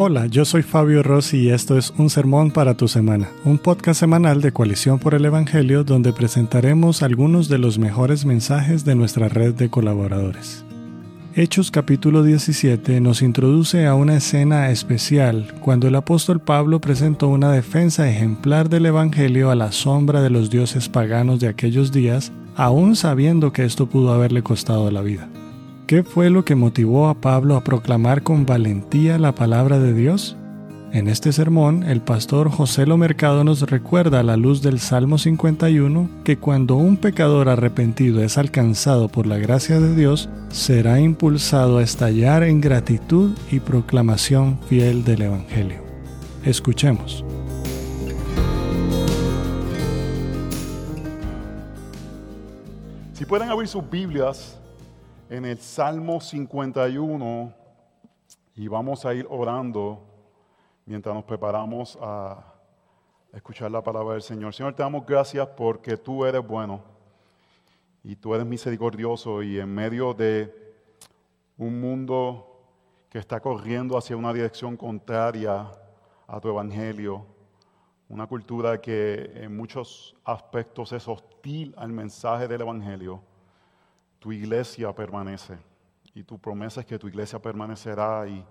Hola, yo soy Fabio Rossi y esto es Un Sermón para tu Semana, un podcast semanal de Coalición por el Evangelio donde presentaremos algunos de los mejores mensajes de nuestra red de colaboradores. Hechos capítulo 17 nos introduce a una escena especial cuando el apóstol Pablo presentó una defensa ejemplar del Evangelio a la sombra de los dioses paganos de aquellos días, aún sabiendo que esto pudo haberle costado la vida. ¿Qué fue lo que motivó a Pablo a proclamar con valentía la palabra de Dios? En este sermón, el pastor José Lo Mercado nos recuerda a la luz del Salmo 51 que cuando un pecador arrepentido es alcanzado por la gracia de Dios, será impulsado a estallar en gratitud y proclamación fiel del Evangelio. Escuchemos. Si pueden abrir sus Biblias en el Salmo 51 y vamos a ir orando mientras nos preparamos a escuchar la palabra del Señor. Señor, te damos gracias porque tú eres bueno y tú eres misericordioso y en medio de un mundo que está corriendo hacia una dirección contraria a tu evangelio, una cultura que en muchos aspectos es hostil al mensaje del evangelio tu iglesia permanece. Y tu promesa es que tu iglesia permanecerá y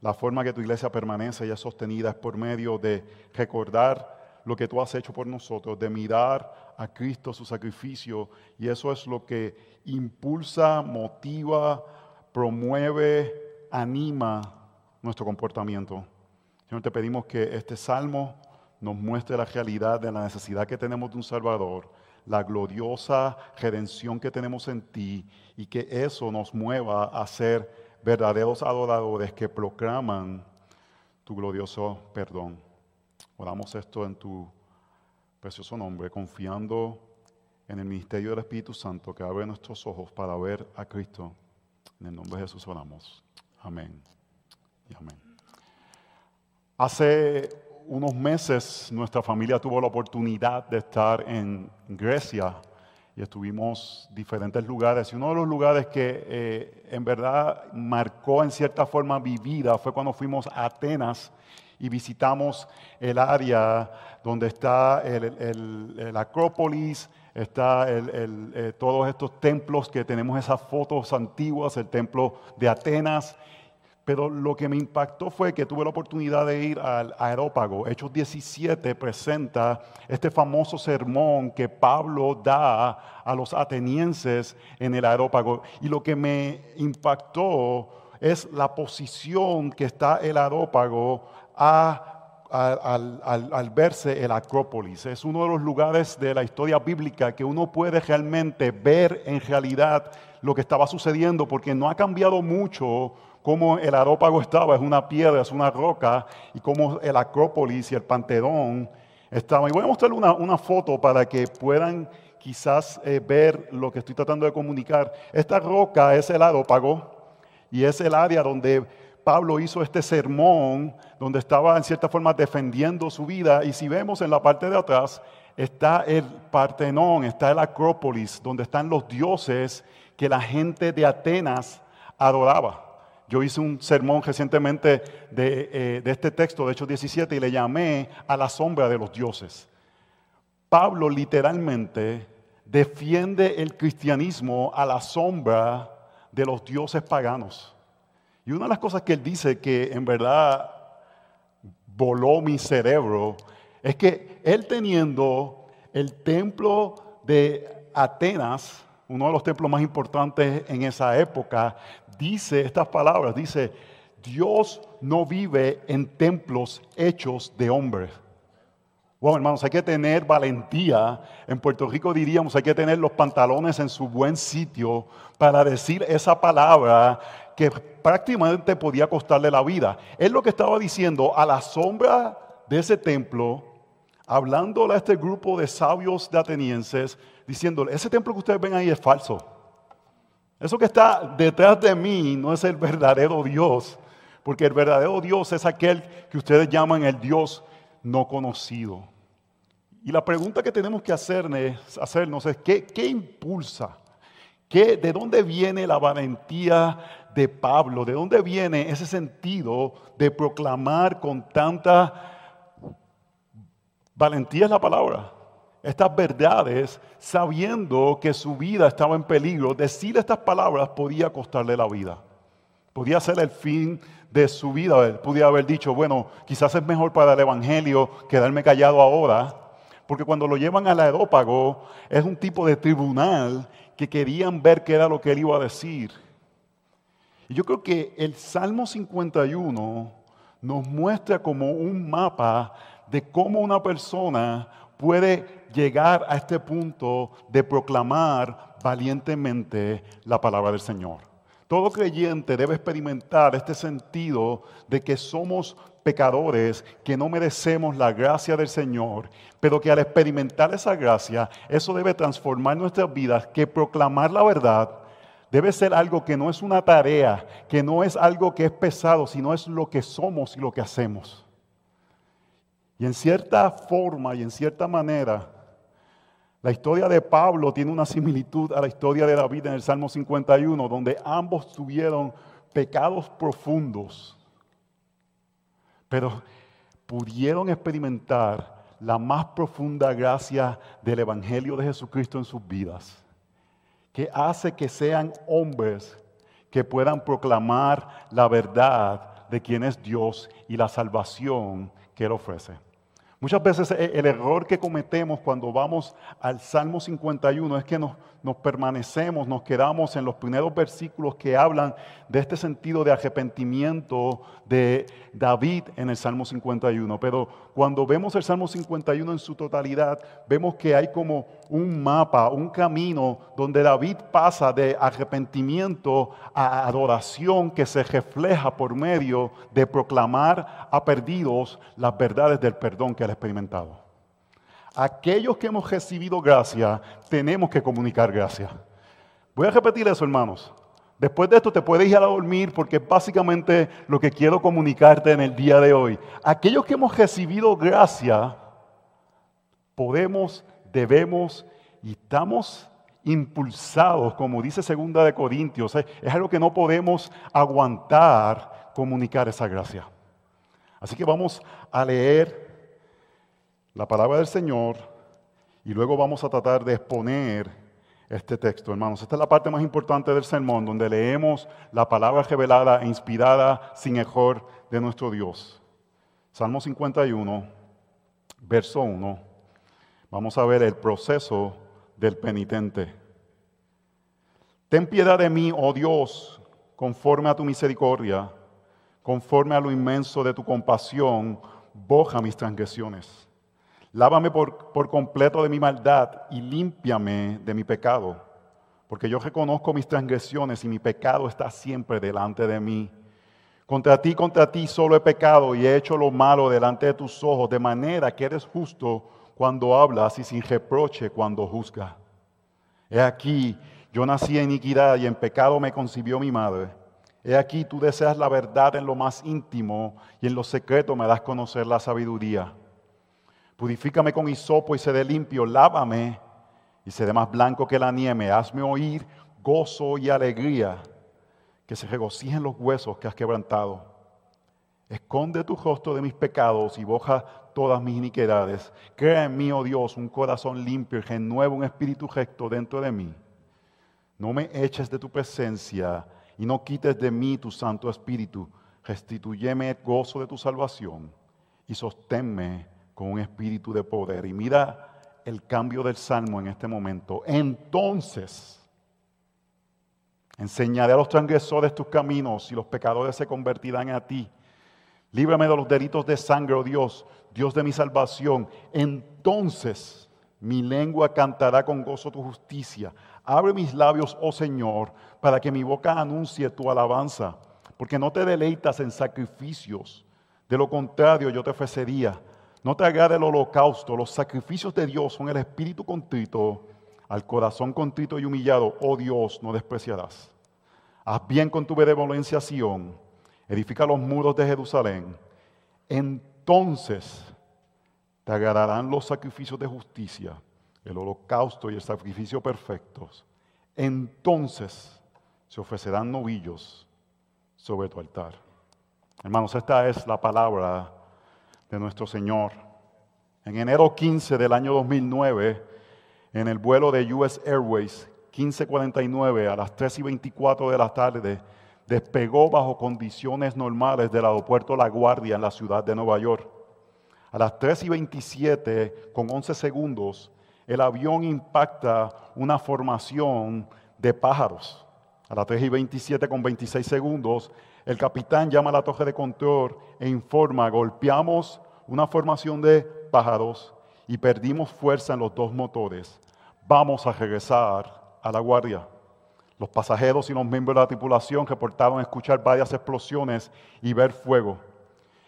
la forma que tu iglesia permanece y es sostenida es por medio de recordar lo que tú has hecho por nosotros, de mirar a Cristo, su sacrificio, y eso es lo que impulsa, motiva, promueve, anima nuestro comportamiento. Señor, te pedimos que este salmo nos muestre la realidad de la necesidad que tenemos de un Salvador la gloriosa redención que tenemos en ti y que eso nos mueva a ser verdaderos adoradores que proclaman tu glorioso perdón. Oramos esto en tu precioso nombre, confiando en el ministerio del Espíritu Santo que abre nuestros ojos para ver a Cristo. En el nombre de Jesús oramos. Amén. Y amén. Hace unos meses nuestra familia tuvo la oportunidad de estar en Grecia y estuvimos en diferentes lugares. Y uno de los lugares que eh, en verdad marcó en cierta forma mi vida fue cuando fuimos a Atenas y visitamos el área donde está el, Acrópolis, está eh, todos estos templos que tenemos esas fotos antiguas, el templo de Atenas pero lo que me impactó fue que tuve la oportunidad de ir al aerópago. Hechos 17 presenta este famoso sermón que Pablo da a los atenienses en el aerópago. Y lo que me impactó es la posición que está el aerópago al, al, verse el Acrópolis. Es uno de los lugares de la historia bíblica que uno puede realmente ver en realidad lo que estaba sucediendo, porque no ha cambiado mucho cómo el arópago estaba, es una piedra, es una roca, y cómo el Acrópolis y el Panteón estaban. Y voy a mostrarle una, foto para que puedan quizás eh, ver lo que estoy tratando de comunicar. Esta roca es el arópago y es el área donde Pablo hizo este sermón, donde estaba en cierta forma defendiendo su vida. Y si vemos en la parte de atrás, está el Partenón, está el Acrópolis, donde están los dioses que la gente de Atenas adoraba. Yo hice un sermón recientemente eh, de, este texto, de Hechos 17, y le llamé a la sombra de los dioses. Pablo literalmente defiende el cristianismo a la sombra de los dioses paganos. Y una de las cosas que él dice que en verdad voló mi cerebro es que él teniendo el templo de Atenas, uno de los templos más importantes en esa época, dice estas palabras, dice, Dios no vive en templos hechos de hombres. Bueno, hermanos, hay que tener valentía. En Puerto Rico diríamos, hay que tener los pantalones en su buen sitio para decir esa palabra que prácticamente podía costarle la vida. Es lo que estaba diciendo a la sombra de ese templo, hablándole a este grupo de sabios de atenienses, diciéndole, ese templo que ustedes ven ahí es falso. Eso que está detrás de mí no es el verdadero Dios, porque el verdadero Dios es aquel que ustedes llaman el Dios no conocido. Y la pregunta que tenemos que hacernos, es, ¿qué, impulsa? ¿Qué, ¿De dónde viene la valentía de Pablo? ¿De dónde viene ese sentido de proclamar con tanta valentía la palabra? Estas verdades, sabiendo que su vida estaba en peligro, decir estas palabras podía costarle la vida. Podía ser el fin de su vida. Él podía haber dicho, bueno, quizás es mejor para el Evangelio quedarme callado ahora, porque cuando lo llevan al aerópago es un tipo de tribunal que querían ver qué era lo que él iba a decir. Y yo creo que el Salmo 51 nos muestra como un mapa de cómo una persona puede llegar a este punto de proclamar valientemente la palabra del Señor. Todo creyente debe experimentar este sentido de que somos pecadores, que no merecemos la gracia del Señor, pero que al experimentar esa gracia, eso debe transformar nuestras vidas, que proclamar la verdad debe ser algo que no es una tarea, que no es algo que es pesado, sino es lo que somos y lo que hacemos. Y en cierta forma y en cierta manera, la historia de Pablo tiene una similitud a la historia de David en el Salmo 51, donde ambos tuvieron pecados profundos pero pudieron experimentar la más profunda gracia del Evangelio de Jesucristo en sus vidas, que hace que sean hombres que puedan proclamar la verdad de quién es Dios y la salvación que Él ofrece. Muchas veces e, el error que cometemos cuando vamos al Salmo 51 es que nos, permanecemos, nos quedamos en los primeros versículos que hablan de este sentido de arrepentimiento de David en el Salmo 51. Pero cuando vemos el Salmo 51 en su totalidad, vemos que hay como un mapa, un camino donde David pasa de arrepentimiento a adoración que se refleja por medio de proclamar a perdidos las verdades del perdón que experimentado. Aquellos que hemos recibido gracia, tenemos que comunicar gracia. Voy a repetir eso, hermanos. Después de esto te puedes ir a dormir porque es básicamente lo que quiero comunicarte en el día de hoy. Aquellos que hemos recibido gracia, podemos debemos y estamos impulsados, como dice segunda de Corintios, es algo que no podemos aguantar comunicar esa gracia. Así que vamos a leer la palabra del Señor y luego vamos a tratar de exponer este texto, hermanos. Esta es la parte más importante del sermón, donde leemos la palabra revelada e inspirada sin error de nuestro Dios. Salmo 51, verso 1 Vamos a ver el proceso del penitente. Ten piedad de mí, oh Dios, conforme a tu misericordia, conforme a lo inmenso de tu compasión, boja mis transgresiones. Lávame por, por completo de mi maldad y límpiame de mi pecado, porque yo reconozco mis transgresiones y mi pecado está siempre delante de mí. Contra ti, contra ti solo he pecado y he hecho lo malo delante de tus ojos, de manera que eres justo cuando hablas y sin reproche cuando juzga. He aquí, yo nací en iniquidad y en pecado me concibió mi madre. He aquí, tú deseas la verdad en lo más íntimo y en lo secreto me das conocer la sabiduría. Purifícame con hisopo y seré limpio, lávame y seré más blanco que la nieve. Hazme oír gozo y alegría, que se regocijen los huesos que has quebrantado. Esconde tu rostro de mis pecados y boja todas mis iniquidades. Crea en mí, oh Dios, un corazón limpio y renueva un espíritu recto dentro de mí. No me eches de tu presencia y no quites de mí tu santo espíritu. Restituyeme el gozo de tu salvación y sosténme con un espíritu de poder. Y mira el cambio del salmo en este momento. Entonces, enseñaré a los transgresores tus caminos y los pecadores se convertirán a ti. Líbrame de los delitos de sangre, oh Dios, Dios de mi salvación. Entonces mi lengua cantará con gozo tu justicia. Abre mis labios, oh Señor, para que mi boca anuncie tu alabanza. Porque no te deleitas en sacrificios. De lo contrario, yo te ofrecería. No te agrade el holocausto. Los sacrificios de Dios son el espíritu contrito. Al corazón contrito y humillado, oh Dios, no despreciarás. Haz bien con tu benevolencia, Sión edifica los muros de Jerusalén, entonces te agradarán los sacrificios de justicia, el holocausto y el sacrificio perfectos. Entonces se ofrecerán novillos sobre tu altar. Hermanos, esta es la palabra de nuestro Señor. En enero 15 del año 2009, en el vuelo de US Airways 1549 a las 3 y 24 de la tarde, despegó bajo condiciones normales del aeropuerto La Guardia en la ciudad de Nueva York. A las 3 y 27, con 11 segundos, el avión impacta una formación de pájaros. A las 3 y 27, con 26 segundos, el capitán llama a la torre de control e informa, golpeamos una formación de pájaros y perdimos fuerza en los dos motores. Vamos a regresar a la guardia. Los pasajeros y los miembros de la tripulación reportaron escuchar varias explosiones y ver fuego.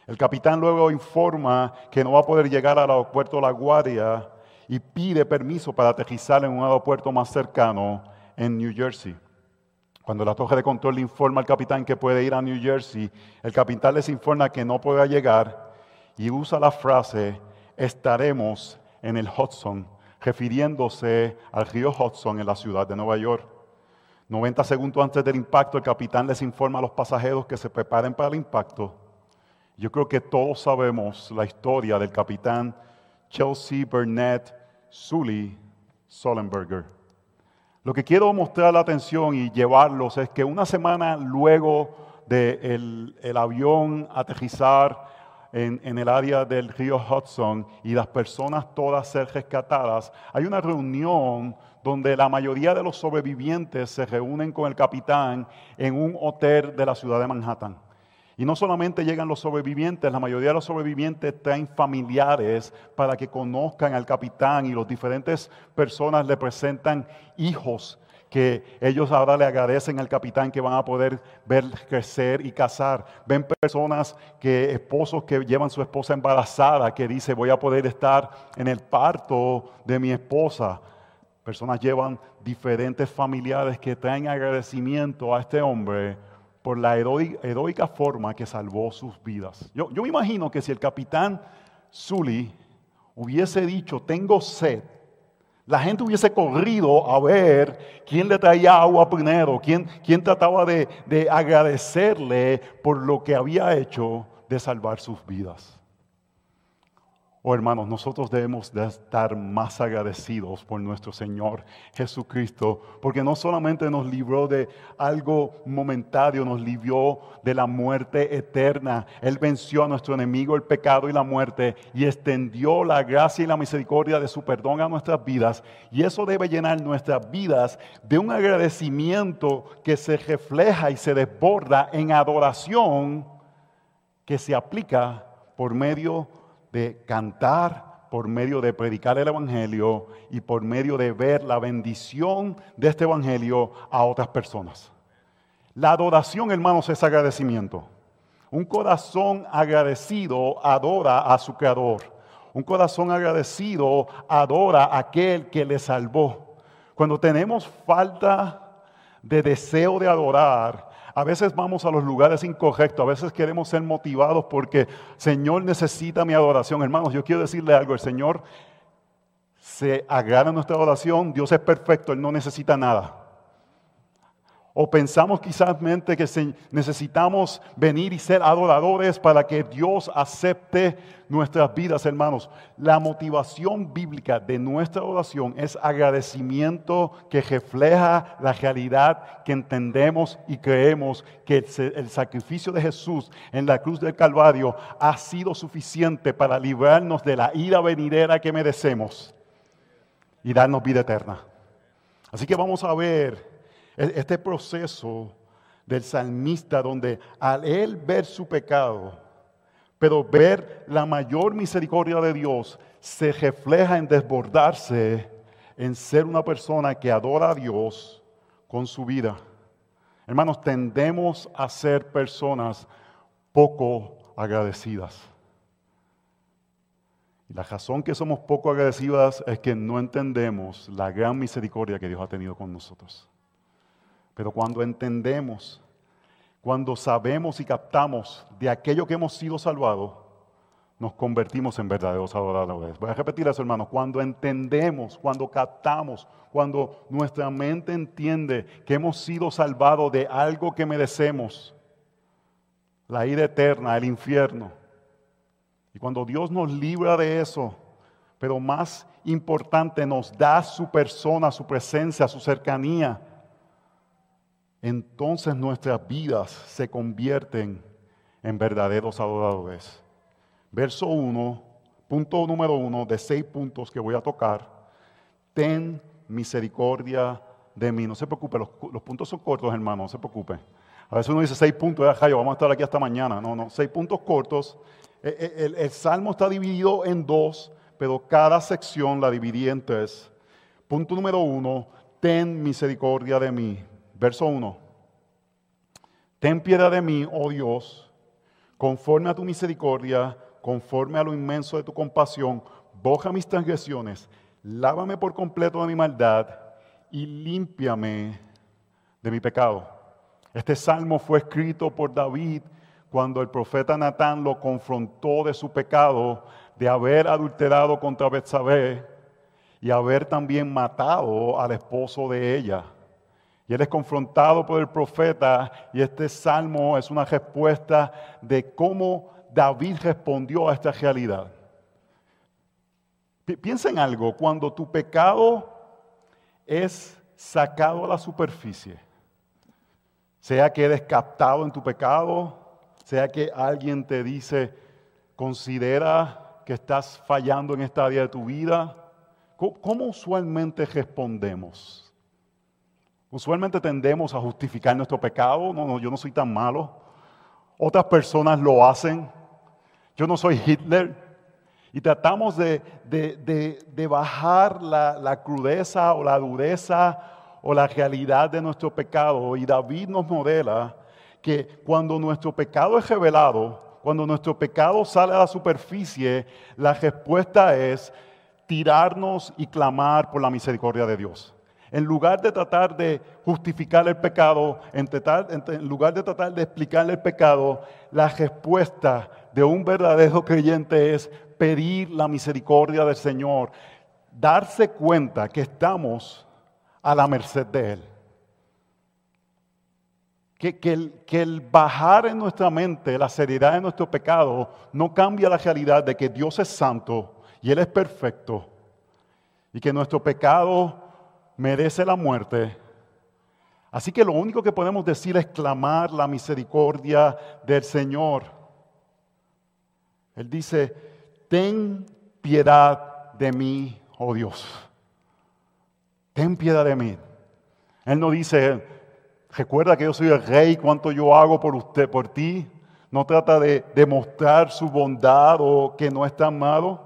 El capitán luego informa que no va a poder llegar al aeropuerto La Guardia y pide permiso para aterrizar en un aeropuerto más cercano en New Jersey. Cuando la torre de control le informa al capitán que puede ir a New Jersey, el capitán les informa que no puede llegar y usa la frase, estaremos en el Hudson, refiriéndose al río Hudson en la ciudad de Nueva York. 90 segundos antes del impacto, el capitán les informa a los pasajeros que se preparen para el impacto. Yo creo que todos sabemos la historia del capitán Chelsea Burnett Sully Solenberger. Lo que quiero mostrar la atención y llevarlos es que una semana luego del el avión aterrizar en, el área del río Hudson y las personas todas ser rescatadas, hay una reunión donde la mayoría de los sobrevivientes se reúnen con el capitán en un hotel de la ciudad de Manhattan. Y no solamente llegan los sobrevivientes, la mayoría de los sobrevivientes traen familiares para que conozcan al capitán y los diferentes personas le presentan hijos que ellos ahora le agradecen al capitán que van a poder ver crecer y casar. Ven personas que, esposos que llevan su esposa embarazada, que dice voy a poder estar en el parto de mi esposa. Personas llevan diferentes familiares que traen agradecimiento a este hombre por la heroica forma que salvó sus vidas. Yo, yo me imagino que si el capitán Sully hubiese dicho, tengo sed, la gente hubiese corrido a ver quién le traía agua primero, quién, quién trataba de, de agradecerle por lo que había hecho de salvar sus vidas. Oh hermanos, nosotros debemos de estar más agradecidos por nuestro Señor Jesucristo, porque no solamente nos libró de algo momentario, nos libró de la muerte eterna. Él venció a nuestro enemigo, el pecado y la muerte, y extendió la gracia y la misericordia de su perdón a nuestras vidas. Y eso debe llenar nuestras vidas de un agradecimiento que se refleja y se desborda en adoración que se aplica por medio de de cantar, por medio de predicar el Evangelio y por medio de ver la bendición de este Evangelio a otras personas. La adoración, hermanos, es agradecimiento. Un corazón agradecido adora a su Creador. Un corazón agradecido adora a aquel que le salvó. Cuando tenemos falta de deseo de adorar, a veces vamos a los lugares incorrectos, a veces queremos ser motivados porque Señor necesita mi adoración. Hermanos, yo quiero decirle algo, el Señor se agrada nuestra adoración, Dios es perfecto, Él no necesita nada. O pensamos quizás que necesitamos venir y ser adoradores para que Dios acepte nuestras vidas, hermanos. La motivación bíblica de nuestra oración es agradecimiento que refleja la realidad que entendemos y creemos que el sacrificio de Jesús en la cruz del Calvario ha sido suficiente para librarnos de la ira venidera que merecemos y darnos vida eterna. Así que vamos a ver este proceso del salmista donde al él ver su pecado, pero ver la mayor misericordia de Dios, se refleja en desbordarse en ser una persona que adora a Dios con su vida. Hermanos, tendemos a ser personas poco agradecidas. Y la razón que somos poco agradecidas es que no entendemos la gran misericordia que Dios ha tenido con nosotros. Pero cuando entendemos, cuando sabemos y captamos de aquello que hemos sido salvados, nos convertimos en verdaderos adoradores. Voy a repetir eso, hermanos. Cuando entendemos, cuando captamos, cuando nuestra mente entiende que hemos sido salvados de algo que merecemos, la ira eterna, el infierno. Y cuando Dios nos libra de eso, pero más importante, nos da su persona, su presencia, su cercanía, entonces nuestras vidas se convierten en verdaderos adoradores. Verso 1, punto número 1 de seis puntos que voy a tocar. Ten misericordia de mí. No se preocupe, los, puntos son cortos, hermano, no se preocupe. A veces uno dice seis puntos, ya, vamos a estar aquí hasta mañana. No, no, seis puntos cortos. E, e, el, el, salmo está dividido en dos, pero cada sección la dividí en tres. Punto número uno, ten misericordia de mí. Verso uno. Ten piedad de mí, oh Dios, conforme a tu misericordia, conforme a lo inmenso de tu compasión, boja mis transgresiones, lávame por completo de mi maldad y límpiame de mi pecado. Este salmo fue escrito por David cuando el profeta Natán lo confrontó de su pecado de haber adulterado contra Betsabé y haber también matado al esposo de ella. Y él es confrontado por el profeta y este salmo es una respuesta de cómo David respondió a esta realidad. Piensa en algo, cuando tu pecado es sacado a la superficie, sea que eres captado en tu pecado, sea que alguien te dice, considera que estás fallando en esta área de tu vida, ¿cómo, usualmente respondemos? Usualmente tendemos a justificar nuestro pecado, no, no, yo no soy tan malo. Otras personas lo hacen. Yo no soy Hitler. Y tratamos de, bajar la, la, crudeza o la dureza o la realidad de nuestro pecado. Y David nos modela que cuando nuestro pecado es revelado, cuando nuestro pecado sale a la superficie, la respuesta es tirarnos y clamar por la misericordia de Dios. En lugar de tratar de justificar el pecado, en, lugar de tratar de explicarle el pecado, la respuesta de un verdadero creyente es pedir la misericordia del Señor, darse cuenta que estamos a la merced de Él. Que, el, que, el, bajar en nuestra mente la seriedad de nuestro pecado no cambia la realidad de que Dios es santo y Él es perfecto y que nuestro pecado merece la muerte. Así que lo único que podemos decir es clamar la misericordia del Señor. Él dice, ten piedad de mí, oh Dios. Ten piedad de mí. Él no dice, recuerda que yo soy el rey, cuánto yo hago por usted, por ti. No trata de demostrar su bondad o que no es tan malo.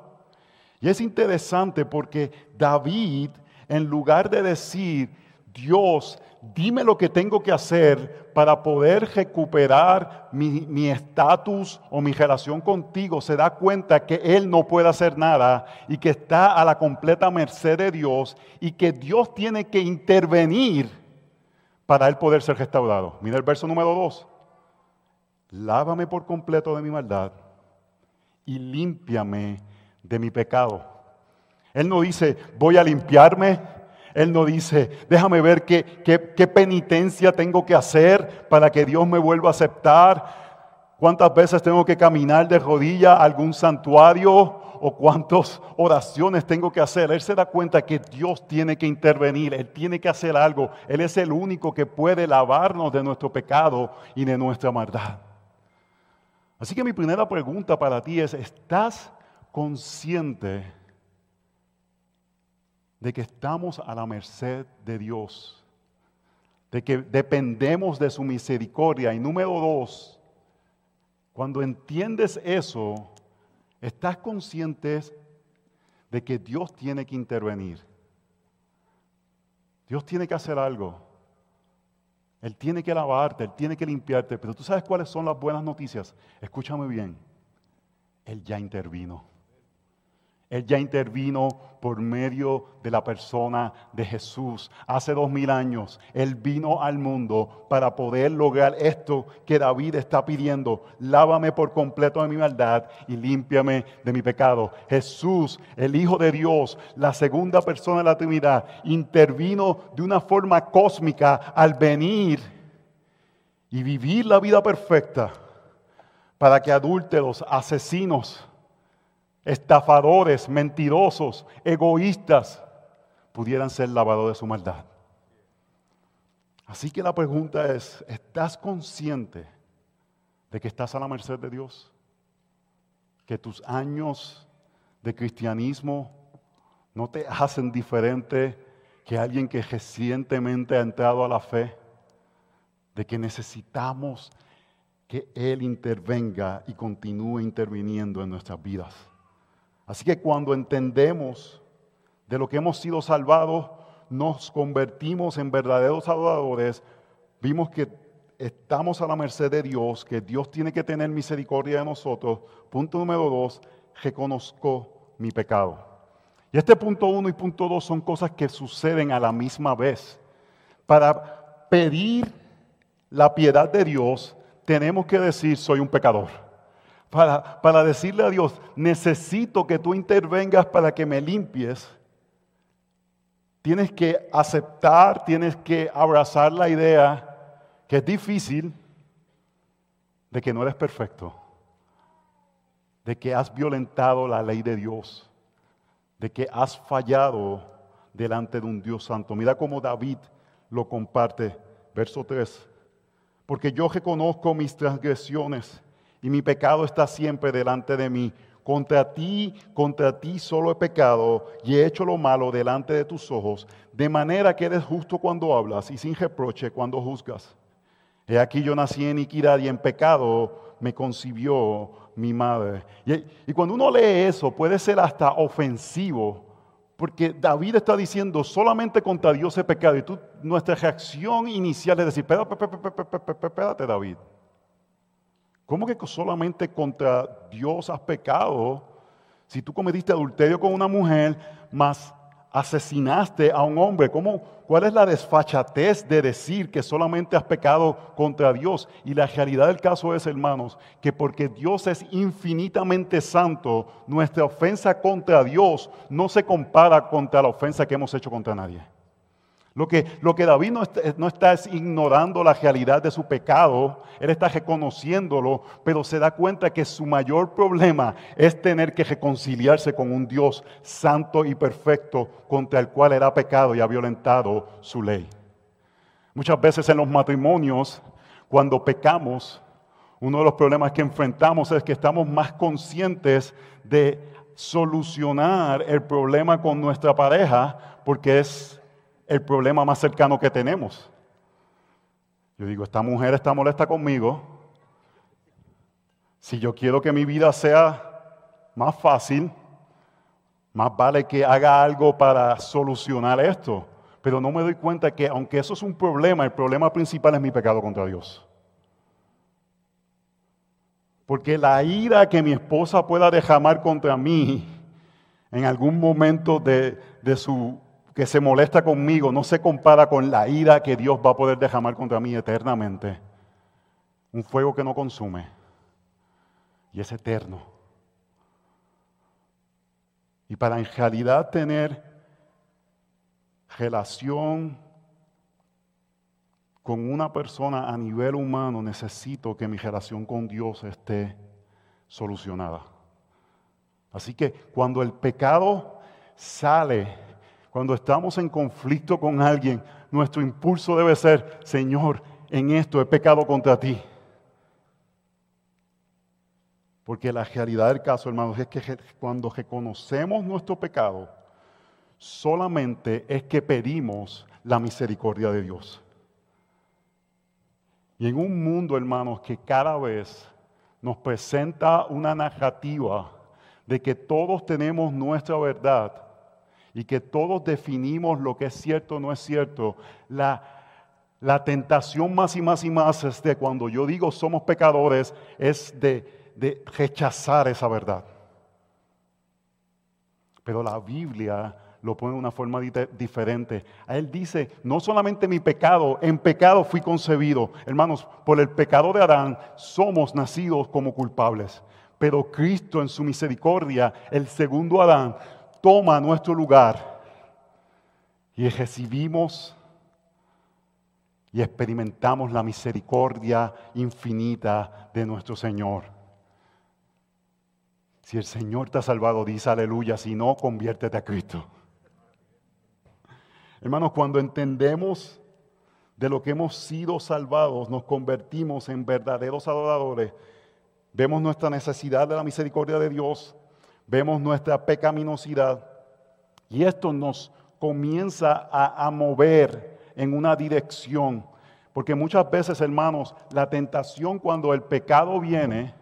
Y es interesante porque David, en lugar de decir, Dios, dime lo que tengo que hacer para poder recuperar mi estatus o mi relación contigo, se da cuenta que él no puede hacer nada y que está a la completa merced de Dios y que Dios tiene que intervenir para él poder ser restaurado. Mira el verso número 2. Lávame por completo de mi maldad y límpiame de mi pecado. Él no dice, voy a limpiarme él no dice, déjame ver qué, qué, penitencia tengo que hacer para que Dios me vuelva a aceptar. ¿Cuántas veces tengo que caminar de rodilla a algún santuario? ¿O cuántas oraciones tengo que hacer? Él se da cuenta que Dios tiene que intervenir, Él tiene que hacer algo. Él es el único que puede lavarnos de nuestro pecado y de nuestra maldad. Así que mi primera pregunta para ti es, ¿estás consciente de que estamos a la merced de Dios, de que dependemos de su misericordia. Y número dos, cuando entiendes eso, estás consciente de que Dios tiene que intervenir. Dios tiene que hacer algo. Él tiene que lavarte, Él tiene que limpiarte. Pero tú sabes cuáles son las buenas noticias. Escúchame bien. Él ya intervino. Él ya intervino por medio de la persona de Jesús. Hace dos mil años, Él vino al mundo para poder lograr esto que David está pidiendo. Lávame por completo de mi maldad y límpiame de mi pecado. Jesús, el Hijo de Dios, la segunda persona de la Trinidad, intervino de una forma cósmica al venir y vivir la vida perfecta para que adúlteros, asesinos, estafadores, mentirosos, egoístas pudieran ser lavados de su maldad. Así que la pregunta es, ¿estás consciente de que estás a la merced de Dios? Que tus años de cristianismo no te hacen diferente que alguien que recientemente ha entrado a la fe, de que necesitamos que Él intervenga y continúe interviniendo en nuestras vidas. Así que cuando entendemos de lo que hemos sido salvados, nos convertimos en verdaderos adoradores, vimos que estamos a la merced de Dios, que Dios tiene que tener misericordia de nosotros. Punto número dos, reconozco mi pecado. Y este punto uno y punto dos son cosas que suceden a la misma vez. Para pedir la piedad de Dios, tenemos que decir, soy un pecador. Para, para decirle a Dios, necesito que tú intervengas para que me limpies. Tienes que aceptar, tienes que abrazar la idea que es difícil de que no eres perfecto, de que has violentado la ley de Dios, de que has fallado delante de un Dios santo. Mira cómo David lo comparte, verso 3. Porque yo reconozco mis transgresiones y mi pecado está siempre delante de mí. Contra ti, contra ti solo he pecado y he hecho lo malo delante de tus ojos, de manera que eres justo cuando hablas y sin reproche cuando juzgas. He aquí yo nací en iniquidad y en pecado me concibió mi madre. Y, cuando uno lee eso puede ser hasta ofensivo, porque David está diciendo solamente contra Dios he pecado. Y tú, nuestra reacción inicial es decir, espérate David. ¿Cómo que solamente contra Dios has pecado? Si tú cometiste adulterio con una mujer, más asesinaste a un hombre. ¿Cómo, ¿Cuál es la desfachatez de decir que solamente has pecado contra Dios? Y la realidad del caso es, hermanos, que porque Dios es infinitamente santo, nuestra ofensa contra Dios no se compara contra la ofensa que hemos hecho contra nadie. Lo que, lo que David no está, es ignorando la realidad de su pecado, él está reconociéndolo, pero se da cuenta que su mayor problema es tener que reconciliarse con un Dios santo y perfecto contra el cual era pecado y ha violentado su ley. Muchas veces en los matrimonios, cuando pecamos, uno de los problemas que enfrentamos es que estamos más conscientes de solucionar el problema con nuestra pareja porque es el problema más cercano que tenemos. Yo digo, esta mujer está molesta conmigo. Si yo quiero que mi vida sea más fácil, más vale que haga algo para solucionar esto. Pero no me doy cuenta que aunque eso es un problema, el problema principal es mi pecado contra Dios. Porque la ira que mi esposa pueda derramar contra mí en algún momento de, de su que se molesta conmigo no se compara con la ira que Dios va a poder derramar contra mí eternamente. Un fuego que no consume y es eterno. Y para en realidad tener relación con una persona a nivel humano, necesito que mi relación con Dios esté solucionada. Así que cuando el pecado sale cuando estamos en conflicto con alguien, nuestro impulso debe ser, Señor, en esto he pecado contra ti. Porque la realidad del caso, hermanos, es que cuando reconocemos nuestro pecado, solamente es que pedimos la misericordia de Dios. Y en un mundo, hermanos, que cada vez nos presenta una narrativa de que todos tenemos nuestra verdad, y que todos definimos lo que es cierto o no es cierto, la, la tentación más y más y más es de cuando yo digo somos pecadores, es de, de rechazar esa verdad. Pero la Biblia lo pone de una forma diferente. A él dice, no solamente mi pecado, en pecado fui concebido. Hermanos, por el pecado de Adán somos nacidos como culpables. Pero Cristo en su misericordia, el segundo Adán, toma nuestro lugar y recibimos y experimentamos la misericordia infinita de nuestro Señor. Si el Señor te ha salvado, dice aleluya. Si no, conviértete a Cristo. Hermanos, cuando entendemos de lo que hemos sido salvados, nos convertimos en verdaderos adoradores. Vemos nuestra necesidad de la misericordia de Dios, vemos nuestra pecaminosidad y esto nos comienza a, mover en una dirección. Porque muchas veces, hermanos, la tentación cuando el pecado viene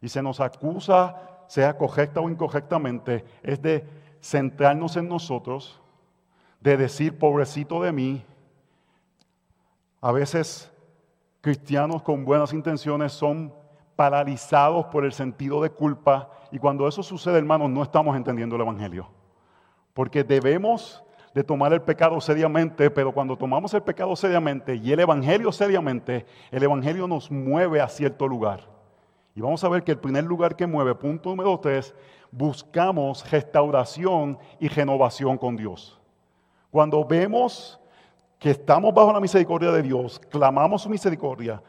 y se nos acusa, sea correcta o incorrectamente, es de centrarnos en nosotros, de decir, pobrecito de mí. A veces cristianos con buenas intenciones son paralizados por el sentido de culpa y cuando eso sucede, hermanos, no estamos entendiendo el Evangelio. Porque debemos de tomar el pecado seriamente, pero cuando tomamos el pecado seriamente y el Evangelio seriamente, el Evangelio nos mueve a cierto lugar. Y vamos a ver que el primer lugar que mueve, punto número tres, buscamos restauración y renovación con Dios. Cuando vemos que estamos bajo la misericordia de Dios, clamamos su misericordia,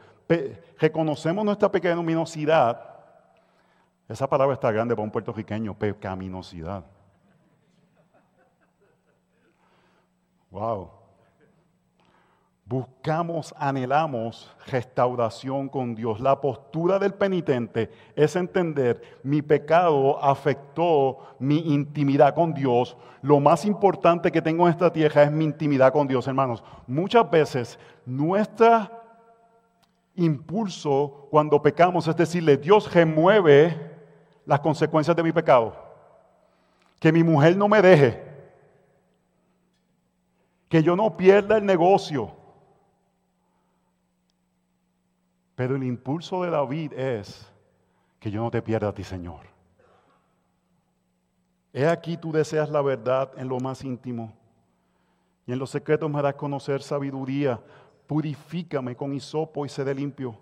reconocemos nuestra pecaminosidad, esa palabra está grande para un puertorriqueño, pecaminosidad. Wow. Buscamos, anhelamos restauración con Dios. La postura del penitente es entender mi pecado afectó mi intimidad con Dios. Lo más importante que tengo en esta tierra es mi intimidad con Dios, hermanos. Muchas veces nuestro impulso cuando pecamos es decirle, Dios remueve las consecuencias de mi pecado. Que mi mujer no me deje. Que yo no pierda el negocio Pero el impulso de David es que yo no te pierda a ti, Señor. He aquí tú deseas la verdad en lo más íntimo y en los secretos me harás conocer sabiduría. Purifícame con hisopo y de limpio.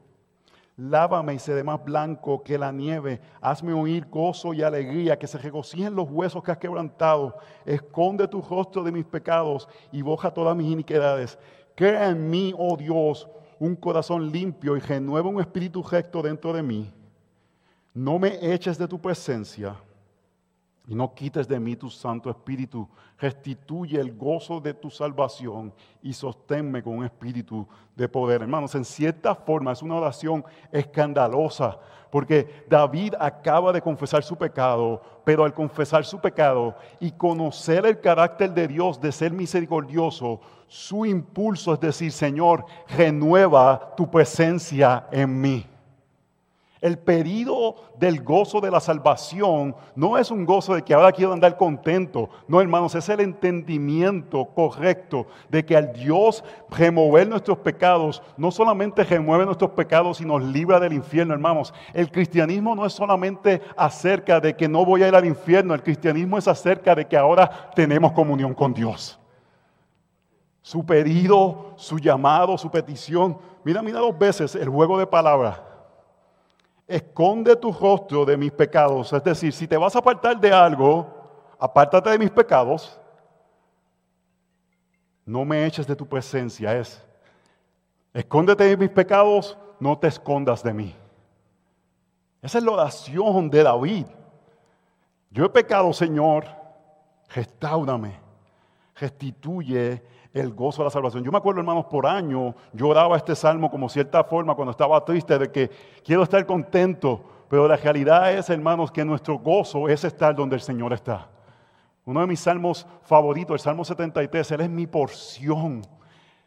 Lávame y de más blanco que la nieve. Hazme oír gozo y alegría, que se regocijen los huesos que has quebrantado. Esconde tu rostro de mis pecados y boja todas mis iniquidades. Crea en mí, oh Dios, un corazón limpio y renueva un espíritu recto dentro de mí. No me eches de tu presencia y no quites de mí tu Santo Espíritu. Restituye el gozo de tu salvación y sosténme con un espíritu de poder. Hermanos, en cierta forma es una oración escandalosa, porque David acaba de confesar su pecado, pero al confesar su pecado y conocer el carácter de Dios de ser misericordioso, su impulso es decir, Señor, renueva tu presencia en mí. El pedido del gozo de la salvación no es un gozo de que ahora quiero andar contento. No, hermanos, es el entendimiento correcto de que al Dios remover nuestros pecados, no solamente remueve nuestros pecados y nos libra del infierno, hermanos. El cristianismo no es solamente acerca de que no voy a ir al infierno, el cristianismo es acerca de que ahora tenemos comunión con Dios. Su pedido, su llamado, su petición. Mira, mira dos veces el juego de palabras esconde tu rostro de mis pecados. Es decir, si te vas a apartar de algo, apártate de mis pecados. No me eches de tu presencia. Es, escóndete de mis pecados, no te escondas de mí. Esa es la oración de David. Yo he pecado, Señor, restaurame, restituye el gozo de la salvación. Yo me acuerdo, hermanos, por año yo oraba este salmo como cierta forma cuando estaba triste de que quiero estar contento, pero la realidad es, hermanos, que nuestro gozo es estar donde el Señor está. Uno de mis salmos favoritos, el Salmo 73, Él es mi porción.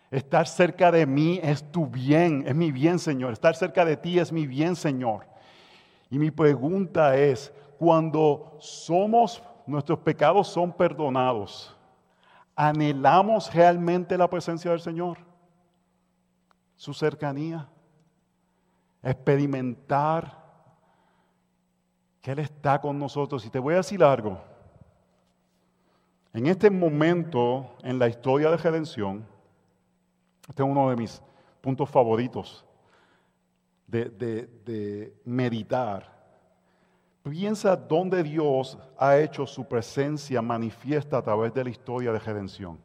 Estar cerca de mí es tu bien, es mi bien, Señor. Estar cerca de ti es mi bien, Señor. Y mi pregunta es, cuando somos, nuestros pecados son perdonados, ¿Anhelamos realmente la presencia del Señor? Su cercanía. Experimentar que Él está con nosotros. Y te voy a decir algo. En este momento en la historia de redención, este es uno de mis puntos favoritos de, de meditar Piensa dónde Dios ha hecho su presencia manifiesta a través de la historia de redención.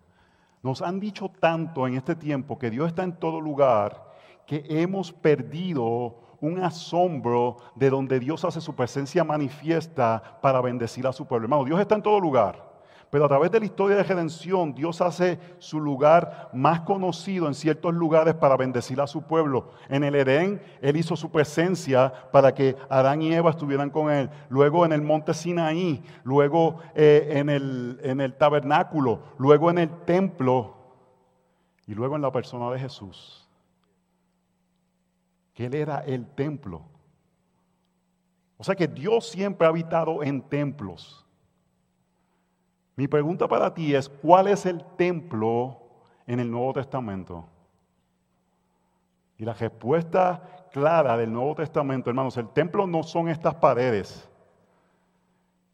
Nos han dicho tanto en este tiempo que Dios está en todo lugar que hemos perdido un asombro de donde Dios hace su presencia manifiesta para bendecir a su pueblo. Hermano, Dios está en todo lugar. Pero a través de la historia de redención, Dios hace su lugar más conocido en ciertos lugares para bendecir a su pueblo. En el Edén, Él hizo su presencia para que Adán y Eva estuvieran con Él. Luego en el monte Sinaí, luego eh, en, el, en el tabernáculo, luego en el templo y luego en la persona de Jesús. Que Él era el templo. O sea que Dios siempre ha habitado en templos. Mi pregunta para ti es, ¿cuál es el templo en el Nuevo Testamento? Y la respuesta clara del Nuevo Testamento, hermanos, el templo no son estas paredes.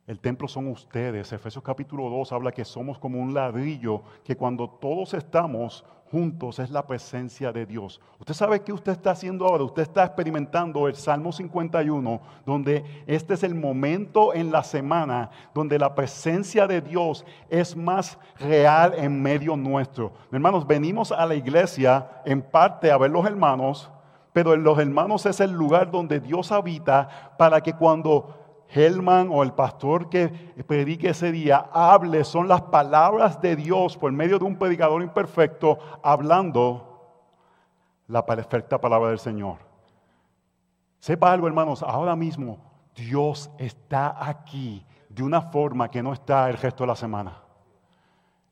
El templo son ustedes. Efesios capítulo 2 habla que somos como un ladrillo, que cuando todos estamos juntos es la presencia de Dios. Usted sabe qué usted está haciendo ahora. Usted está experimentando el Salmo 51, donde este es el momento en la semana donde la presencia de Dios es más real en medio nuestro. Hermanos, venimos a la iglesia en parte a ver los hermanos, pero en los hermanos es el lugar donde Dios habita para que cuando Helman o el pastor que predique ese día hable, son las palabras de Dios por medio de un predicador imperfecto hablando la perfecta palabra del Señor. Sepa algo, hermanos, ahora mismo Dios está aquí de una forma que no está el resto de la semana.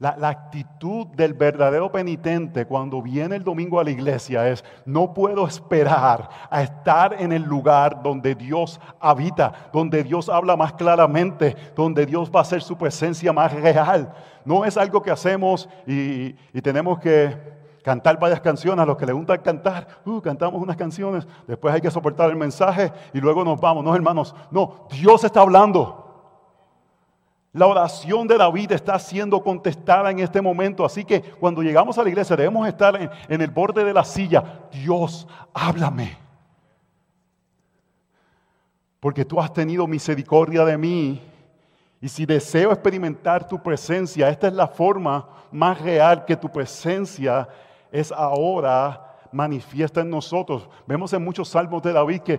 La, actitud del verdadero penitente cuando viene el domingo a la iglesia es, no puedo esperar a estar en el lugar donde Dios habita, donde Dios habla más claramente, donde Dios va a hacer su presencia más real. No es algo que hacemos y, tenemos que cantar varias canciones, a los que les gusta cantar, uh, cantamos unas canciones, después hay que soportar el mensaje y luego nos vamos. No, hermanos, no, Dios está hablando. La oración de David está siendo contestada en este momento. Así que cuando llegamos a la iglesia debemos estar en, el borde de la silla. Dios, háblame. Porque tú has tenido misericordia de mí. Y si deseo experimentar tu presencia, esta es la forma más real que tu presencia es ahora manifiesta en nosotros. Vemos en muchos salmos de David que,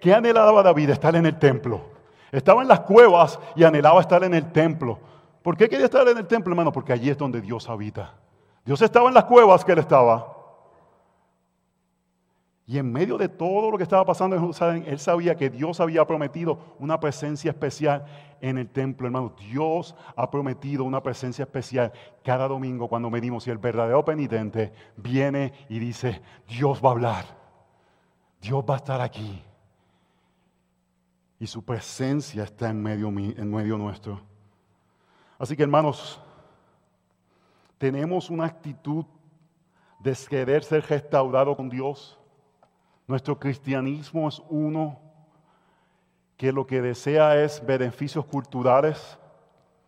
que, anhelaba David estar en el templo. Estaba en las cuevas y anhelaba estar en el templo. ¿Por qué quería estar en el templo, hermano? Porque allí es donde Dios habita. Dios estaba en las cuevas que él estaba. Y en medio de todo lo que estaba pasando en Jerusalén, él sabía que Dios había prometido una presencia especial en el templo, hermano. Dios ha prometido una presencia especial cada domingo cuando venimos y el verdadero penitente viene y dice, Dios va a hablar. Dios va a estar aquí y su presencia está en medio, en medio nuestro. Así que hermanos, tenemos una actitud de querer ser restaurado con Dios. Nuestro cristianismo es uno que lo que desea es beneficios culturales,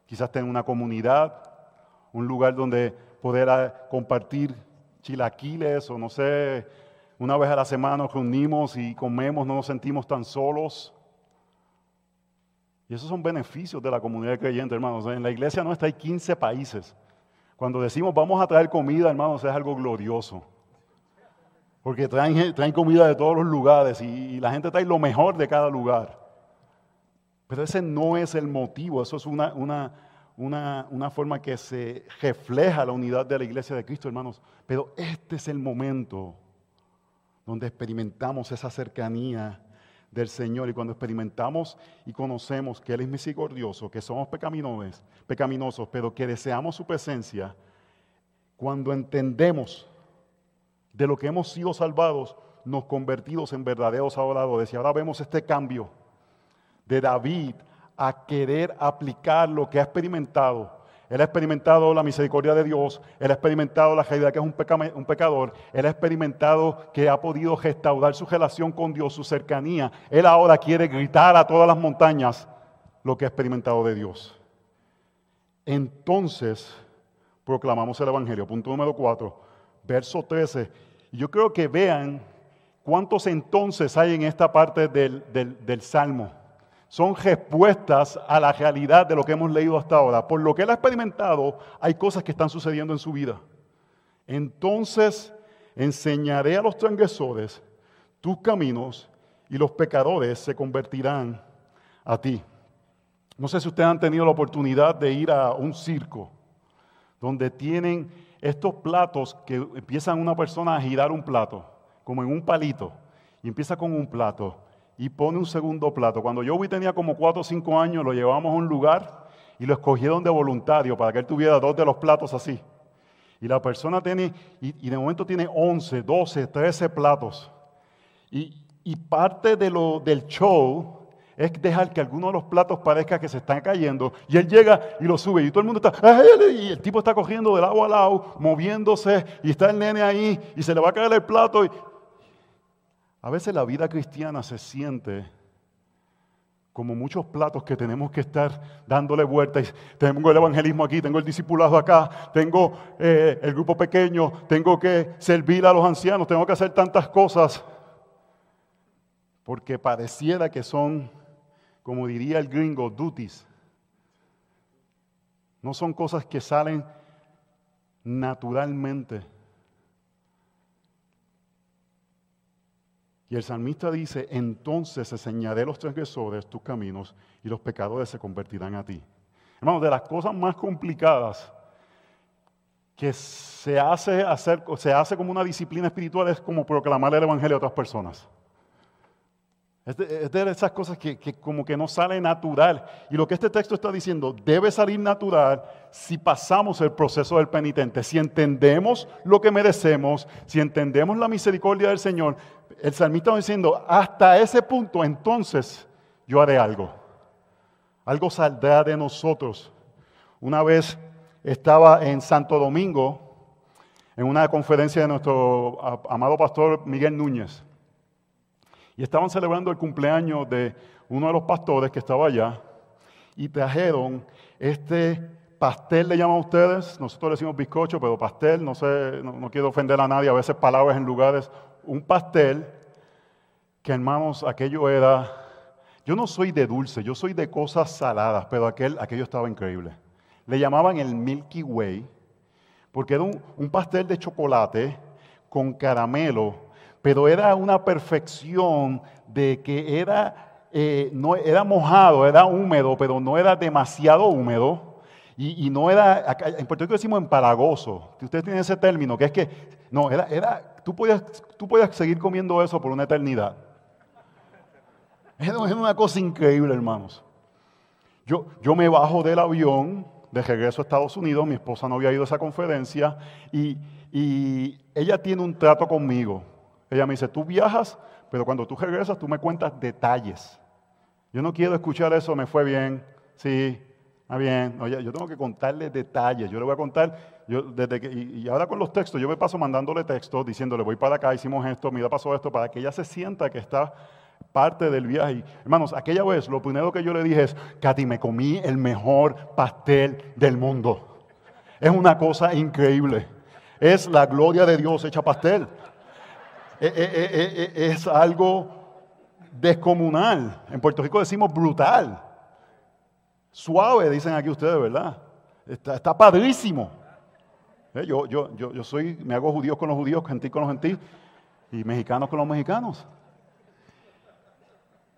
quizás tener una comunidad, un lugar donde poder ah, compartir chilaquiles o no sé, una vez a la semana nos reunimos y comemos, no nos sentimos tan solos. Y esos son beneficios de la comunidad creyente, hermanos. En la iglesia nuestra hay 15 países. Cuando decimos vamos a traer comida, hermanos, es algo glorioso. Porque traen, traen comida de todos los lugares y, la gente trae lo mejor de cada lugar. Pero ese no es el motivo, eso es una, una, una, una, forma que se refleja la unidad de la iglesia de Cristo, hermanos. Pero este es el momento donde experimentamos esa cercanía del Señor y cuando experimentamos y conocemos que Él es misericordioso, que somos pecaminosos, pecaminosos, pero que deseamos su presencia, cuando entendemos de lo que hemos sido salvados, nos convertimos en verdaderos adoradores. Y ahora vemos este cambio de David a querer aplicar lo que ha experimentado él ha experimentado la misericordia de Dios, él ha experimentado la realidad que es un, un, pecador, él ha experimentado que ha podido restaurar su relación con Dios, su cercanía. Él ahora quiere gritar a todas las montañas lo que ha experimentado de Dios. Entonces, proclamamos el Evangelio. Punto número 4, verso 13. Yo creo que vean cuántos entonces hay en esta parte del, del Salmo son respuestas a la realidad de lo que hemos leído hasta ahora. Por lo que él ha experimentado, hay cosas que están sucediendo en su vida. Entonces enseñaré a los transgresores tus caminos y los pecadores se convertirán a ti. No sé si ustedes han tenido la oportunidad de ir a un circo donde tienen estos platos que empiezan una persona a girar un plato, como en un palito, y empieza con un plato y pone un segundo plato. Cuando yo tenía como cuatro o cinco años, lo llevamos a un lugar y lo escogieron de voluntario para que él tuviera dos de los platos así. Y la persona tiene, y, de momento tiene 11, 12, 13 platos. Y, parte de lo, del show es dejar que alguno de los platos parezca que se están cayendo y él llega y lo sube y todo el mundo está, y el tipo está cogiendo del lado a lado, moviéndose y está el nene ahí y se le va a caer el plato. A veces la vida cristiana se siente como muchos platos que tenemos que estar dándole vueltas. Tengo el evangelismo aquí, tengo el discipulado acá, tengo eh, el grupo pequeño, tengo que servir a los ancianos, tengo que hacer tantas cosas. Porque pareciera que son como diría el gringo, duties. No son cosas que salen naturalmente. Y el salmista dice, entonces se enseñaré los transgresores tus caminos y los pecadores se convertirán a ti. Hermanos, de las cosas más complicadas que se hace, hacer, se hace como una disciplina espiritual es como proclamar el Evangelio a otras personas. Es de, esas cosas que, como que no sale natural. Y lo que este texto está diciendo, debe salir natural si pasamos el proceso del penitente. Si entendemos lo que merecemos, si entendemos la misericordia del Señor, el salmista está diciendo, hasta ese punto entonces yo haré algo. Algo saldrá de nosotros. Una vez estaba en Santo Domingo, en una conferencia de nuestro amado pastor Miguel Núñez. Y estaban celebrando el cumpleaños de uno de los pastores que estaba allá y trajeron este pastel, le llaman a ustedes, nosotros le decimos bizcocho, pero pastel, no sé, no, quiero ofender a nadie, a veces palabras en lugares, un pastel que hermanos, aquello era, yo no soy de dulce, yo soy de cosas saladas, pero aquel, aquello estaba increíble. Le llamaban el Milky Way, porque era un, un pastel de chocolate con caramelo pero era una perfección de que era, eh, no, era mojado, era húmedo, pero no era demasiado húmedo. Y, no era, en Puerto Rico decimos empalagoso. Ustedes tienen ese término, que es que, no, era, era tú, podías, tú podías seguir comiendo eso por una eternidad. Es una cosa increíble, hermanos. Yo, yo me bajo del avión de regreso a Estados Unidos, mi esposa no había ido a esa conferencia, y ella tiene un trato conmigo. Ella me dice, tú viajas, pero cuando tú regresas tú me cuentas detalles. Yo no quiero escuchar eso, me fue bien, sí, está bien. Oye, yo tengo que contarle detalles. Yo le voy a contar, yo, desde que, y, ahora con los textos, yo me paso mandándole textos, diciéndole, voy para acá, hicimos esto, mira, pasó esto, para que ella se sienta que está parte del viaje. Hermanos, aquella vez lo primero que yo le dije es, Katy, me comí el mejor pastel del mundo. Es una cosa increíble. Es la gloria de Dios hecha pastel. Eh, eh, eh, es algo descomunal. En Puerto Rico decimos brutal. Suave, dicen aquí ustedes, ¿verdad? Está, padrísimo. Yo, yo, yo, yo soy, me hago judíos con los judíos, gentil con los gentiles y mexicanos con los mexicanos.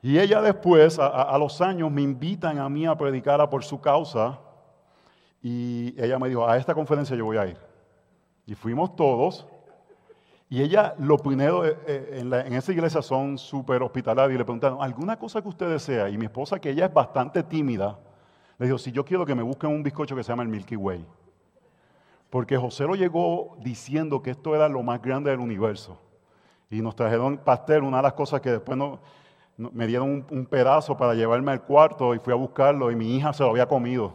Y ella después, a, a, los años, me invitan a mí a predicar por su causa. Y ella me dijo, a esta conferencia yo voy a ir. Y fuimos todos. Y ella, lo primero eh, eh, en, esa iglesia son súper hospitalarios y le preguntaron, ¿alguna cosa que usted desea? Y mi esposa, que ella es bastante tímida, le dijo, si yo quiero que me busquen un bizcocho que se llama el Milky Way. Porque José lo llegó diciendo que esto era lo más grande del universo. Y nos trajeron pastel, una de las cosas que después me dieron un, pedazo para llevarme al cuarto y fui a buscarlo y mi hija se lo había comido.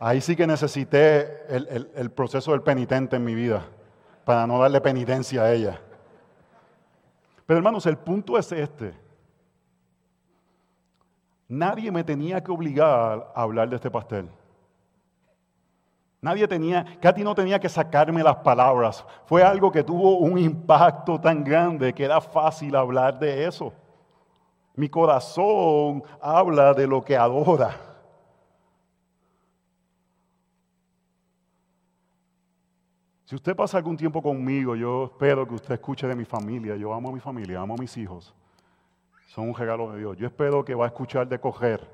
Ahí sí que necesité el proceso del penitente en mi vida para no darle penitencia a ella. Pero hermanos, el punto es este. Nadie me tenía que obligar a hablar de este pastel. Nadie tenía, Katy no tenía que sacarme las palabras. Fue algo que tuvo un impacto tan grande que era fácil hablar de eso. Mi corazón habla de lo que adora. Si usted pasa algún tiempo conmigo, yo espero que usted escuche de mi familia. Yo amo a mi familia, amo a mis hijos. son un regalo de Dios. Yo espero que va a escuchar de coger.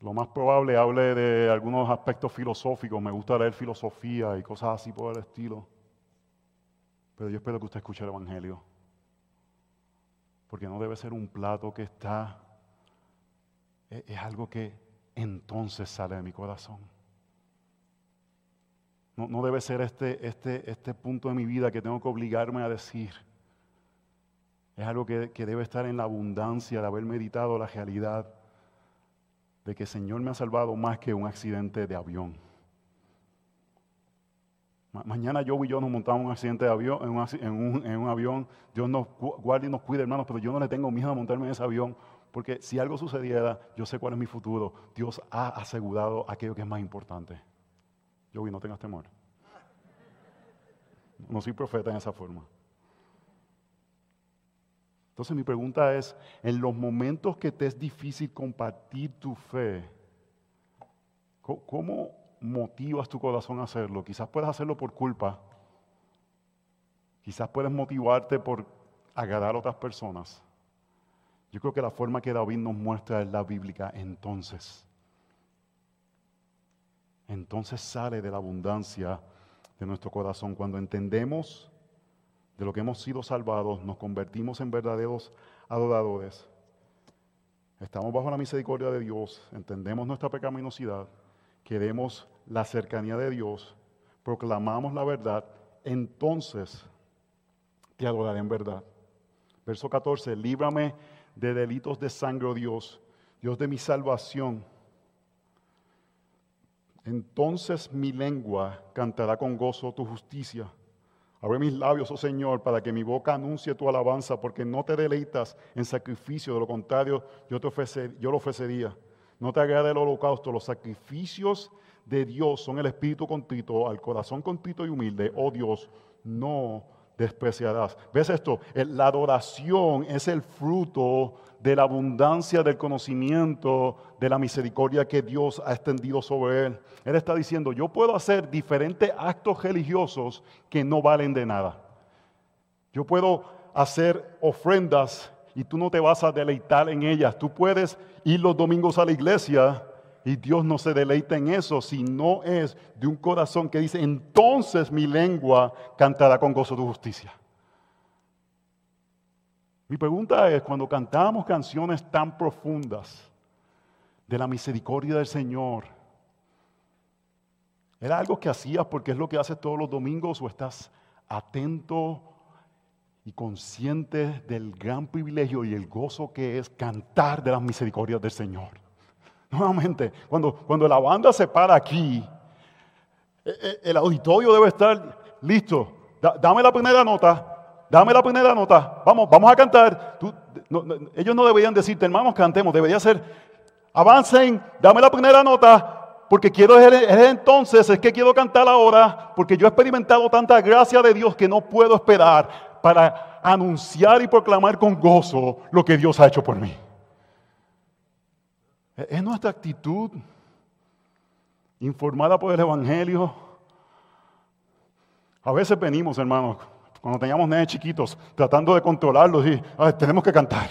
Lo más probable hable de algunos aspectos filosóficos. Me gusta leer filosofía y cosas así por el estilo. Pero yo espero que usted escuche el Evangelio. Porque no debe ser un plato que está... Es, algo que entonces sale de mi corazón. No, debe ser este, este, este punto de mi vida que tengo que obligarme a decir. Es algo que, que debe estar en la abundancia de haber meditado la realidad de que el Señor me ha salvado más que un accidente de avión. Mañana yo y yo nos montamos en un accidente de avión, en un, en, un, en un, avión. Dios nos guarde y nos cuide, hermanos, pero yo no le tengo miedo a montarme en ese avión, porque si algo sucediera, yo sé cuál es mi futuro. Dios ha asegurado aquello que es más importante. Yo no tengas temor. No soy profeta en esa forma. Entonces mi pregunta es, en los momentos que te es difícil compartir tu fe, ¿cómo motivas tu corazón a hacerlo? Quizás puedes hacerlo por culpa. Quizás puedes motivarte por agradar a otras personas. Yo creo que la forma que David nos muestra es la bíblica. Entonces, entonces sale de la abundancia de nuestro corazón. Cuando entendemos de lo que hemos sido salvados, nos convertimos en verdaderos adoradores. Estamos bajo la misericordia de Dios, entendemos nuestra pecaminosidad, queremos la cercanía de Dios, proclamamos la verdad, entonces te adoraré en verdad. Verso 14, líbrame de delitos de sangre, oh Dios, Dios de mi salvación. Entonces mi lengua cantará con gozo tu justicia Abre mis labios, oh Señor, para que mi boca anuncie tu alabanza, porque no te deleitas en sacrificio, de lo contrario, yo, te yo lo ofrecería. No te agrada el holocausto, los sacrificios de Dios son el espíritu contrito, al corazón contrito y humilde, oh Dios, no despreciarás. ¿Ves esto? La adoración es el fruto de la abundancia del conocimiento de la misericordia que Dios ha extendido sobre él. Él está diciendo, yo puedo hacer diferentes actos religiosos que no valen de nada. Yo puedo hacer ofrendas y tú no te vas a deleitar en ellas. Tú puedes ir los domingos a la iglesia y Dios no se deleita en eso si no es de un corazón que dice, entonces mi lengua cantará con gozo tu justicia. Mi pregunta es, cuando cantamos canciones tan profundas de la misericordia del Señor, ¿era algo que hacías porque es lo que haces todos los domingos o estás atento y consciente del gran privilegio y el gozo que es cantar de las misericordias del Señor? Nuevamente, cuando, cuando la banda se para aquí, e, e, el auditorio debe estar listo. dame la primera nota, dame la primera nota, vamos, vamos a cantar. ellos no deberían decirte, hermanos, cantemos, debería ser, avancen, dame la primera nota, porque quiero es entonces, es que quiero cantar ahora, porque yo he experimentado tanta gracia de Dios que no puedo esperar para anunciar y proclamar con gozo lo que Dios ha hecho por mí. Es nuestra actitud informada por el Evangelio. A veces venimos, hermanos, cuando teníamos nenes chiquitos, tratando de controlarlos y tenemos que cantar.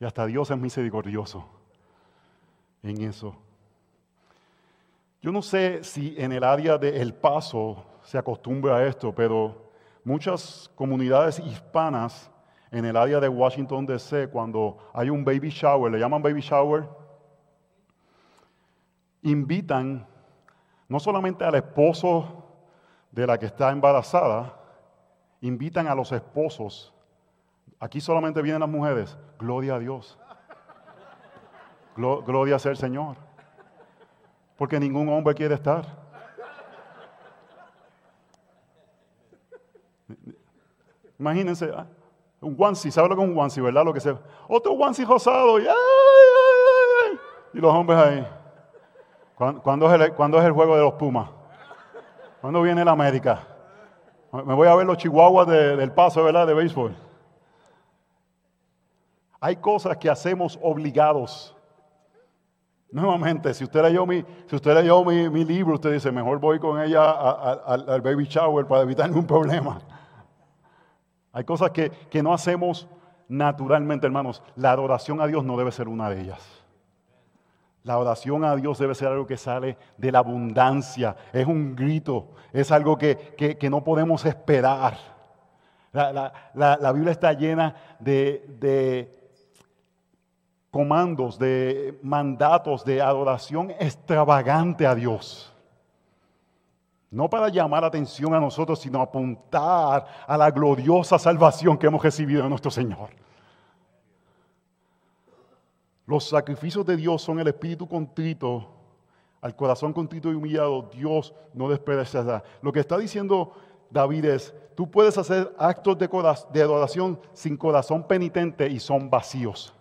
Y hasta Dios es misericordioso en eso. Yo no sé si en el área de El Paso se acostumbra a esto, pero muchas comunidades hispanas en el área de Washington, D.C., cuando hay un baby shower, le llaman baby shower, invitan no solamente al esposo de la que está embarazada, invitan a los esposos. Aquí solamente vienen las mujeres. Gloria a Dios. Gloria sea el Señor. Porque ningún hombre quiere estar. Imagínense, ah, un onesie, ¿sabe lo que es un onesie, verdad? Lo que sea. Otro onesie rosado. Y, los hombres ahí. ¿Cuándo, es el juego de los Pumas? ¿Cuándo viene la América? Me voy a ver los chihuahuas del paso, ¿verdad? De béisbol. Hay cosas que hacemos obligados. Nuevamente, si usted leyó mi, si usted leyó mi, mi libro, usted dice, mejor voy con ella al baby shower para evitar ningún problema. Hay cosas que, que no hacemos naturalmente, hermanos. La adoración a Dios no debe ser una de ellas. La oración a Dios debe ser algo que sale de la abundancia, es un grito, es algo que, no podemos esperar. La, Biblia está llena de, de comandos, de mandatos de adoración extravagante a Dios. No para llamar atención a nosotros, sino apuntar a la gloriosa salvación que hemos recibido de nuestro Señor. Los sacrificios de Dios son el espíritu contrito, al corazón contrito y humillado, Dios no despreciará. Lo que está diciendo David es, tú puedes hacer actos de, de adoración sin corazón penitente y son vacíos.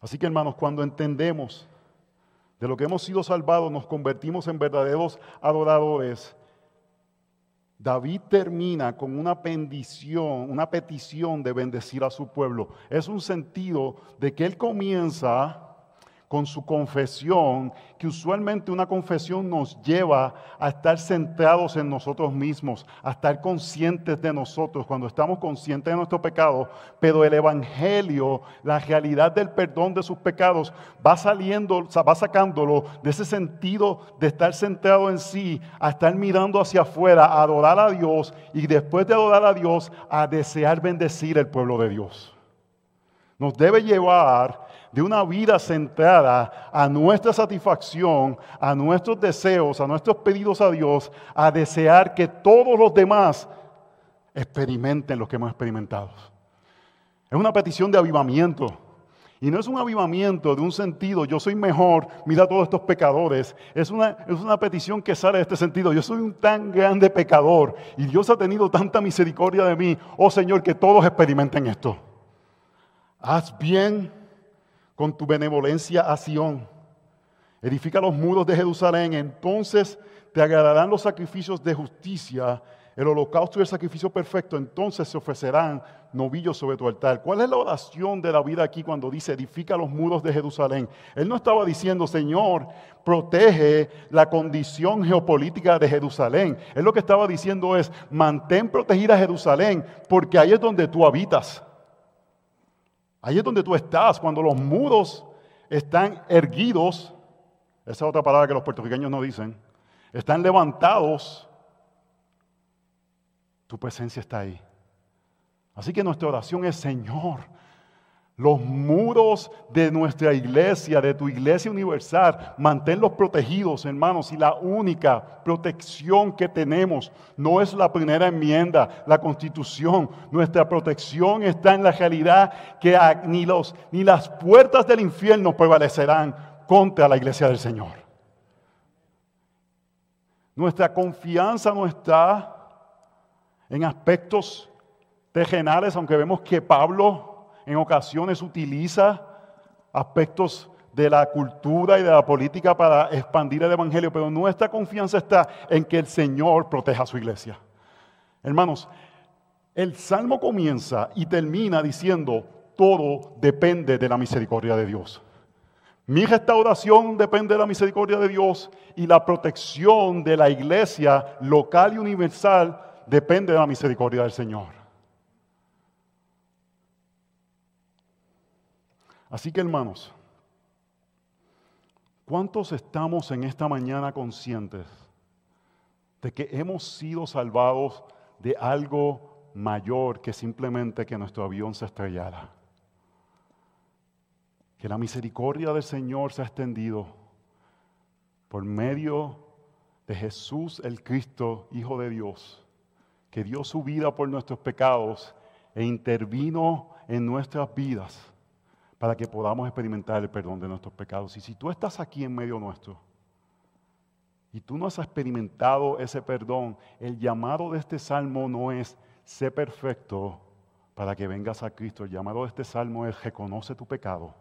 Así que hermanos, cuando entendemos de lo que hemos sido salvados, nos convertimos en verdaderos adoradores David termina con una bendición, una petición de bendecir a su pueblo. Es un sentido de que él comienza con su confesión, que usualmente una confesión nos lleva a estar centrados en nosotros mismos, a estar conscientes de nosotros cuando estamos conscientes de nuestro pecado, pero el Evangelio, la realidad del perdón de sus pecados, va saliendo, va sacándolo de ese sentido de estar centrado en sí, a estar mirando hacia afuera, a adorar a Dios y después de adorar a Dios, a desear bendecir el pueblo de Dios. Nos debe llevar de una vida centrada a nuestra satisfacción, a nuestros deseos, a nuestros pedidos a Dios, a desear que todos los demás experimenten lo que hemos experimentado. Es una petición de avivamiento. Y no es un avivamiento de un sentido, yo soy mejor, mira a todos estos pecadores. Es una, es una petición que sale de este sentido. Yo soy un tan grande pecador y Dios ha tenido tanta misericordia de mí. Oh Señor, que todos experimenten esto. Haz bien con tu benevolencia a Sión. Edifica los muros de Jerusalén, entonces te agradarán los sacrificios de justicia, el holocausto y el sacrificio perfecto, entonces se ofrecerán novillos sobre tu altar. ¿Cuál es la oración de la vida aquí cuando dice edifica los muros de Jerusalén? Él no estaba diciendo, Señor, protege la condición geopolítica de Jerusalén. Él lo que estaba diciendo es, mantén protegida Jerusalén, porque ahí es donde tú habitas. Ahí es donde tú estás, cuando los muros están erguidos, esa es otra palabra que los puertorriqueños no dicen, están levantados, tu presencia está ahí. Así que nuestra oración es, Señor, los muros de nuestra iglesia, de tu iglesia universal, manténlos protegidos, hermanos. Y la única protección que tenemos no es la primera enmienda, la constitución. Nuestra protección está en la realidad que ni, los, ni las puertas del infierno prevalecerán contra la iglesia del Señor. Nuestra confianza no está en aspectos terrenales, aunque vemos que Pablo en ocasiones utiliza aspectos de la cultura y de la política para expandir el Evangelio, pero nuestra confianza está en que el Señor proteja a su iglesia. Hermanos, el Salmo comienza y termina diciendo, todo depende de la misericordia de Dios. Mi restauración depende de la misericordia de Dios y la protección de la iglesia local y universal depende de la misericordia del Señor. Así que hermanos, ¿cuántos estamos en esta mañana conscientes de que hemos sido salvados de algo mayor que simplemente que nuestro avión se estrellara? Que la misericordia del Señor se ha extendido por medio de Jesús el Cristo, Hijo de Dios, que dio su vida por nuestros pecados e intervino en nuestras vidas para que podamos experimentar el perdón de nuestros pecados. Y si tú estás aquí en medio nuestro y tú no has experimentado ese perdón, el llamado de este salmo no es sé perfecto para que vengas a Cristo. El llamado de este salmo es reconoce tu pecado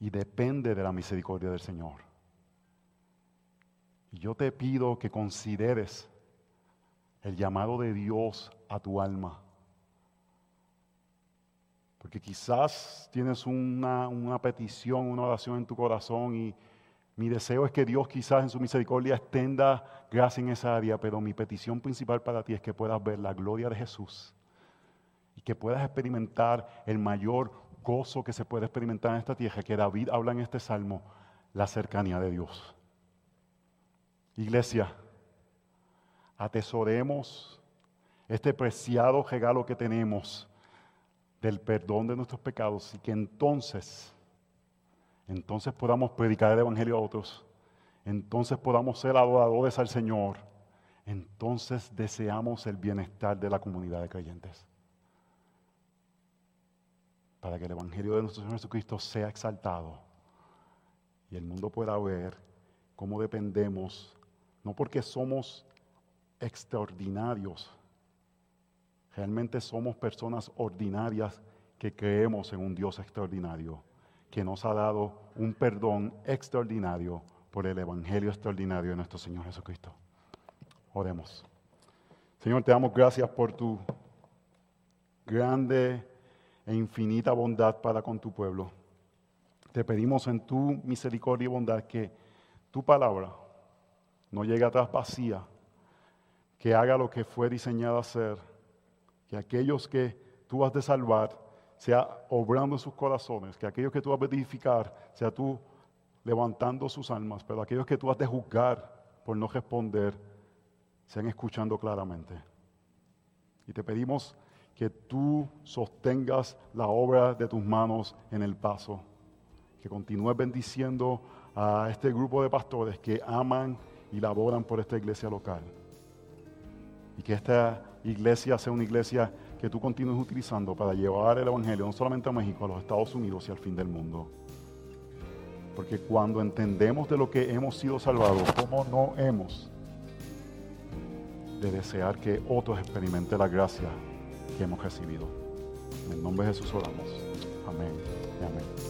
y depende de la misericordia del Señor. Y yo te pido que consideres el llamado de Dios a tu alma porque quizás tienes una, petición, una oración en tu corazón y Mi deseo es que Dios quizás en su misericordia extenda gracia en esa área, pero mi petición principal para ti es que puedas ver la gloria de Jesús y que puedas experimentar el mayor gozo que se puede experimentar en esta tierra, que David habla en este salmo, la cercanía de Dios. Iglesia, atesoremos este preciado regalo que tenemos del perdón de nuestros pecados y que entonces entonces podamos predicar el Evangelio a otros, entonces podamos ser adoradores al Señor, entonces deseamos el bienestar de la comunidad de creyentes. Para que el Evangelio de nuestro Señor Jesucristo sea exaltado y el mundo pueda ver cómo dependemos, no porque somos extraordinarios, realmente somos personas ordinarias que creemos en un Dios extraordinario que nos ha dado un perdón extraordinario por el Evangelio extraordinario de nuestro Señor Jesucristo. Oremos. Señor, te damos gracias por tu grande e infinita bondad para con tu pueblo. Te pedimos en tu misericordia y bondad que tu palabra no llegue atrás vacía, que haga lo que fue diseñado a hacer, que aquellos que tú has de salvar sea obrando en sus corazones, que aquellos que tú vas a edificar, sea tú levantando sus almas, pero aquellos que tú has de juzgar por no responder, sean escuchando claramente. Y te pedimos que tú sostengas la obra de tus manos en el paso, que continúes bendiciendo a este grupo de pastores que aman y laboran por esta iglesia local. Y que esta iglesia sea una iglesia que tú continúes utilizando para llevar el Evangelio no solamente a México, a los Estados Unidos y al fin del mundo. Porque cuando entendemos de lo que hemos sido salvados, ¿cómo no hemos de desear que otros experimenten la gracia que hemos recibido? En el nombre de Jesús oramos. Amén y amén.